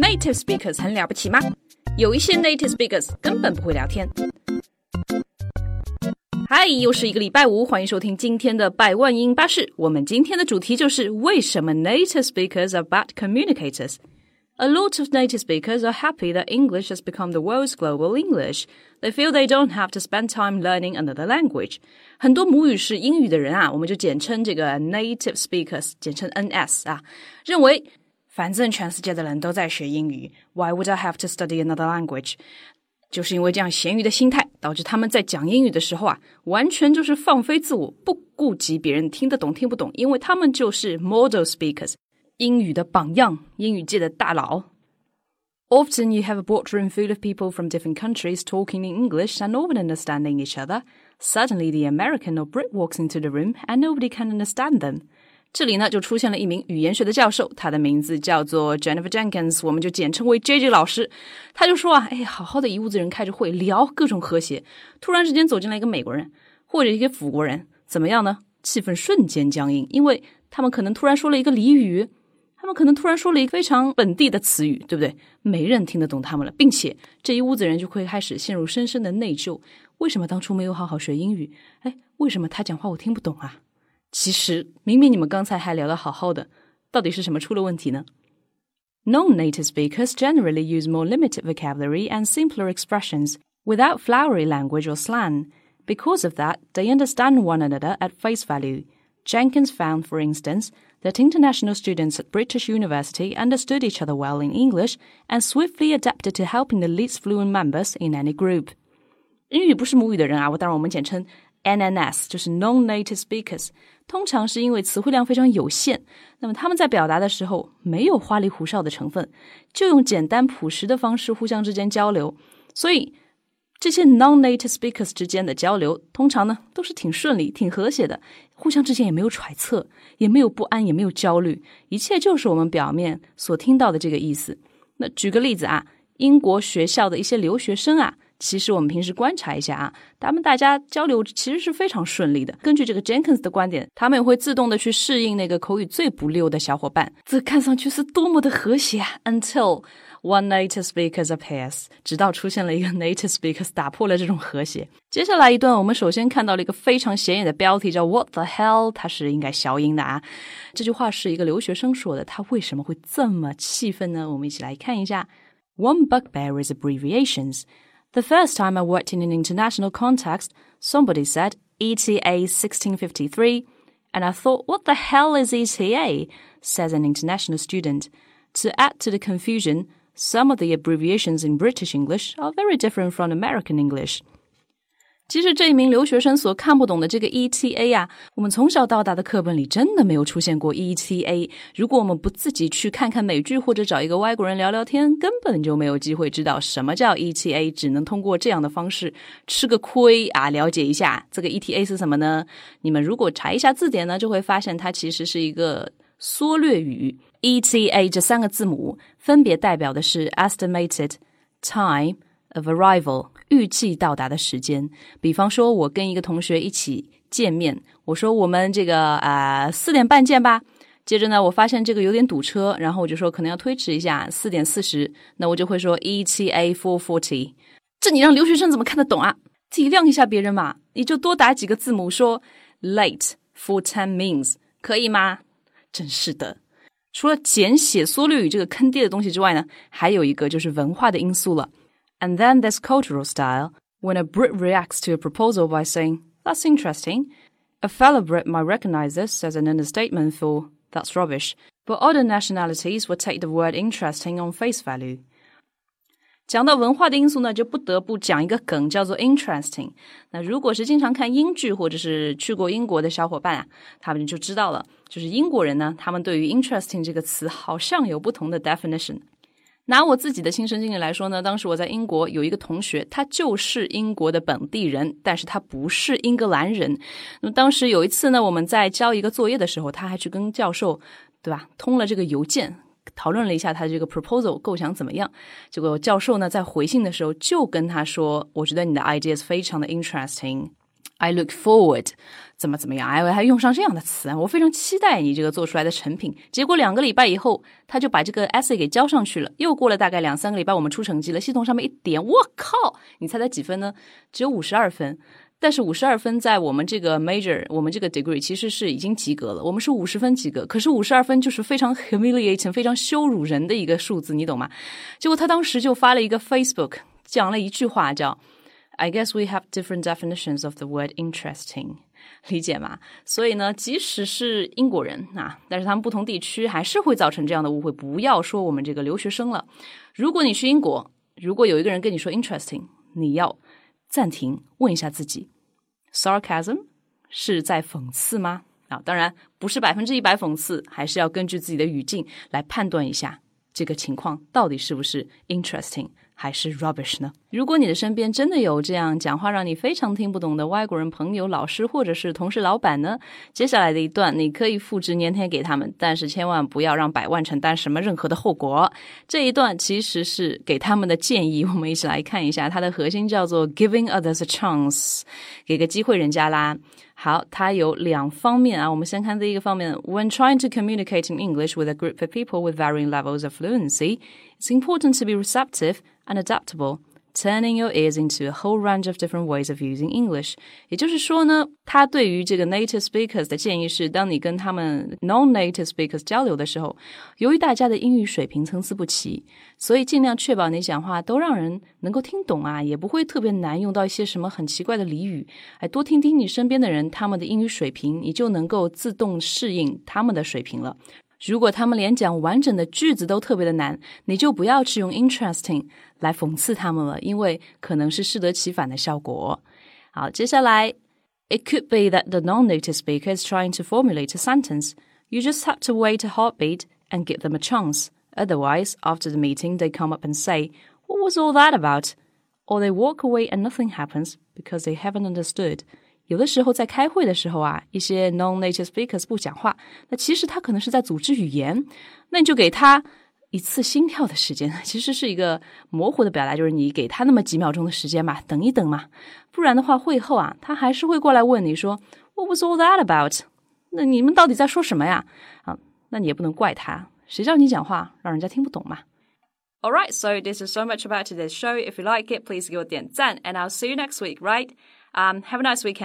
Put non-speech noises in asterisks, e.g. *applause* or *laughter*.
Native speakers 很了不起吗？有一些 native speakers 根本不会聊天。嗨，又是一个礼拜五，欢迎收听今天的百万英巴士。我们今天的主题就是为什么 native speakers are bad communicators。A lot of native speakers are happy that English has become the world's global English. They feel they don't have to spend time learning another language. 很多母语是英语的人啊，我们就简称这个 native speakers，简称 NS 啊，认为 反正全世界的人都在学英语，Why would I have to study another language？就是因为这样咸鱼的心态，导致他们在讲英语的时候啊，完全就是放飞自我，不顾及别人听得懂听不懂，因为他们就是 model speakers。英语的榜样，英语界的大佬。Often you have a boardroom full of people from different countries talking in English and no one understanding each other. Suddenly the American or Brit walks into the room and nobody can understand them. 这里呢就出现了一名语言学的教授，他的名字叫做 Jennifer Jenkins，我们就简称为 JJ 老师。他就说啊，哎，好好的一屋子人开着会聊各种和谐，突然之间走进来一个美国人或者一个法国人，怎么样呢？气氛瞬间僵硬，因为他们可能突然说了一个俚语。他们可能突然说了一个非常本地的词语，对不对？没人听得懂他们了，并且这一屋子人就会开始陷入深深的内疚。为什么当初没有好好学英语？哎，为什么他讲话我听不懂啊？其实明明你们刚才还聊得好好的，到底是什么出了问题呢？Non-native speakers generally use more limited vocabulary and simpler expressions without flowery language or slang. Because of that, they understand one another at face value. Jenkins found, for instance, that international students at British University understood each other well in English and swiftly adapted to helping the least fluent members in any group. 英语不是母语的人啊，我当然我们简称 NNS，就是 Non-Native Speakers。通常是因为词汇量非常有限，那么他们在表达的时候没有花里胡哨的成分，就用简单朴实的方式互相之间交流，所以这些 non-native speakers 之间的交流，通常呢都是挺顺利、挺和谐的，互相之间也没有揣测，也没有不安，也没有焦虑，一切就是我们表面所听到的这个意思。那举个例子啊，英国学校的一些留学生啊，其实我们平时观察一下啊，他们大家交流其实是非常顺利的。根据这个 Jenkins 的观点，他们也会自动的去适应那个口语最不溜的小伙伴，这看上去是多么的和谐啊！Until One native speaker appears，直到出现了一个 *laughs* native speaker 打破了这种和谐。接下来一段，我们首先看到了一个非常显眼的标题，叫 What the hell？它是应该消音的啊。这句话是一个留学生说的，他为什么会这么气愤呢？我们一起来看一下。One bugbear is abbreviations. The first time I worked in an international context, somebody said ETA 1653, and I thought, what the hell is ETA? says an international student. To add to the confusion, some of the abbreviations in British English are very different from American English. 其实这一名留学生所看不懂的这个 ETA 啊，我们从小到大的课本里真的没有出现过 ETA。如果我们不自己去看看美剧或者找一个外国人聊聊天，根本就没有机会知道什么叫 ETA。只能通过这样的方式吃个亏啊，了解一下这个 ETA 是什么呢？你们如果查一下字典呢，就会发现它其实是一个缩略语。ETA 这三个字母分别代表的是 estimated time of arrival 预计到达的时间。比方说，我跟一个同学一起见面，我说我们这个啊四点半见吧。接着呢，我发现这个有点堵车，然后我就说可能要推迟一下，四点四十。那我就会说 ETA four forty。这你让留学生怎么看得懂啊？体谅一下别人嘛，你就多打几个字母，说 late for ten minutes，可以吗？真是的。除了简写缩略语这个坑爹的东西之外呢，还有一个就是文化的因素了。And then there's cultural style. When a Brit reacts to a proposal by saying, That's interesting, a fellow Brit might recognize this as an understatement for, That's rubbish. But other nationalities would take the word interesting on face value. 讲到文化的因素呢，就不得不讲一个梗，叫做 interesting。那如果是经常看英剧或者是去过英国的小伙伴啊，他们就知道了，就是英国人呢，他们对于 interesting 这个词好像有不同的 definition。 拿我自己的亲身经历来说呢，当时我在英国有一个同学，他就是英国的本地人，但是他不是英格兰人。那么当时有一次呢，我们在交一个作业的时候，他还去跟教授，对吧，通了这个邮件。讨论了一下他的这个 proposal 构想怎么样，结果教授呢在回信的时候就跟他说：“我觉得你的 ideas 非常的 interesting。” I look forward，怎么怎么样？哎，还用上这样的词，我非常期待你这个做出来的成品。结果两个礼拜以后，他就把这个 essay 给交上去了。又过了大概两三个礼拜，我们出成绩了，系统上面一点，我靠！你猜猜几分呢？只有五十二分。但是五十二分在我们这个 major，我们这个 degree 其实是已经及格了。我们是五十分及格，可是五十二分就是非常 humiliating、非常羞辱人的一个数字，你懂吗？结果他当时就发了一个 Facebook，讲了一句话叫。I guess we have different definitions of the word interesting，理解吗？所以呢，即使是英国人啊，但是他们不同地区还是会造成这样的误会。不要说我们这个留学生了，如果你去英国，如果有一个人跟你说 interesting，你要暂停问一下自己，sarcasm 是在讽刺吗？啊，当然不是百分之一百讽刺，还是要根据自己的语境来判断一下这个情况到底是不是 interesting。还是 rubbish 呢？如果你的身边真的有这样讲话让你非常听不懂的外国人朋友、老师或者是同事、老板呢？接下来的一段你可以复制粘贴给他们，但是千万不要让百万承担什么任何的后果。这一段其实是给他们的建议，我们一起来看一下，它的核心叫做 giving others a chance，给个机会人家啦。好，它有两方面啊。我们先看第一个方面：When trying to communicate in English with a group of people with varying levels of fluency, it's important to be receptive and adaptable Turning your ears into a whole range of different ways of using English。也就是说呢，他对于这个 native speakers 的建议是，当你跟他们 non-native speakers 交流的时候，由于大家的英语水平参差不齐，所以尽量确保你讲话都让人能够听懂啊，也不会特别难，用到一些什么很奇怪的俚语。哎，多听听你身边的人他们的英语水平，你就能够自动适应他们的水平了。如果他们连讲完整的句子都特别的难，你就不要去用 interesting 来讽刺他们了，因为可能是适得其反的效果。好，接下来，It could be that the non-native speaker is trying to formulate a sentence. You just have to wait a heartbeat and give them a chance. Otherwise, after the meeting, they come up and say, "What was all that about?" Or they walk away and nothing happens because they haven't understood. 有的时候在开会的时候啊，一些 non-native speakers 不讲话，那其实他可能是在组织语言，那你就给他一次心跳的时间，其实是一个模糊的表达，就是你给他那么几秒钟的时间嘛，等一等嘛，不然的话会后啊，他还是会过来问你说 *laughs* What was all that about？那你们到底在说什么呀？啊，那你也不能怪他，谁叫你讲话让人家听不懂嘛。All right, so this is so much about today's show. If you like it, please give 点赞 and I'll see you next week, right? Um, have a nice weekend.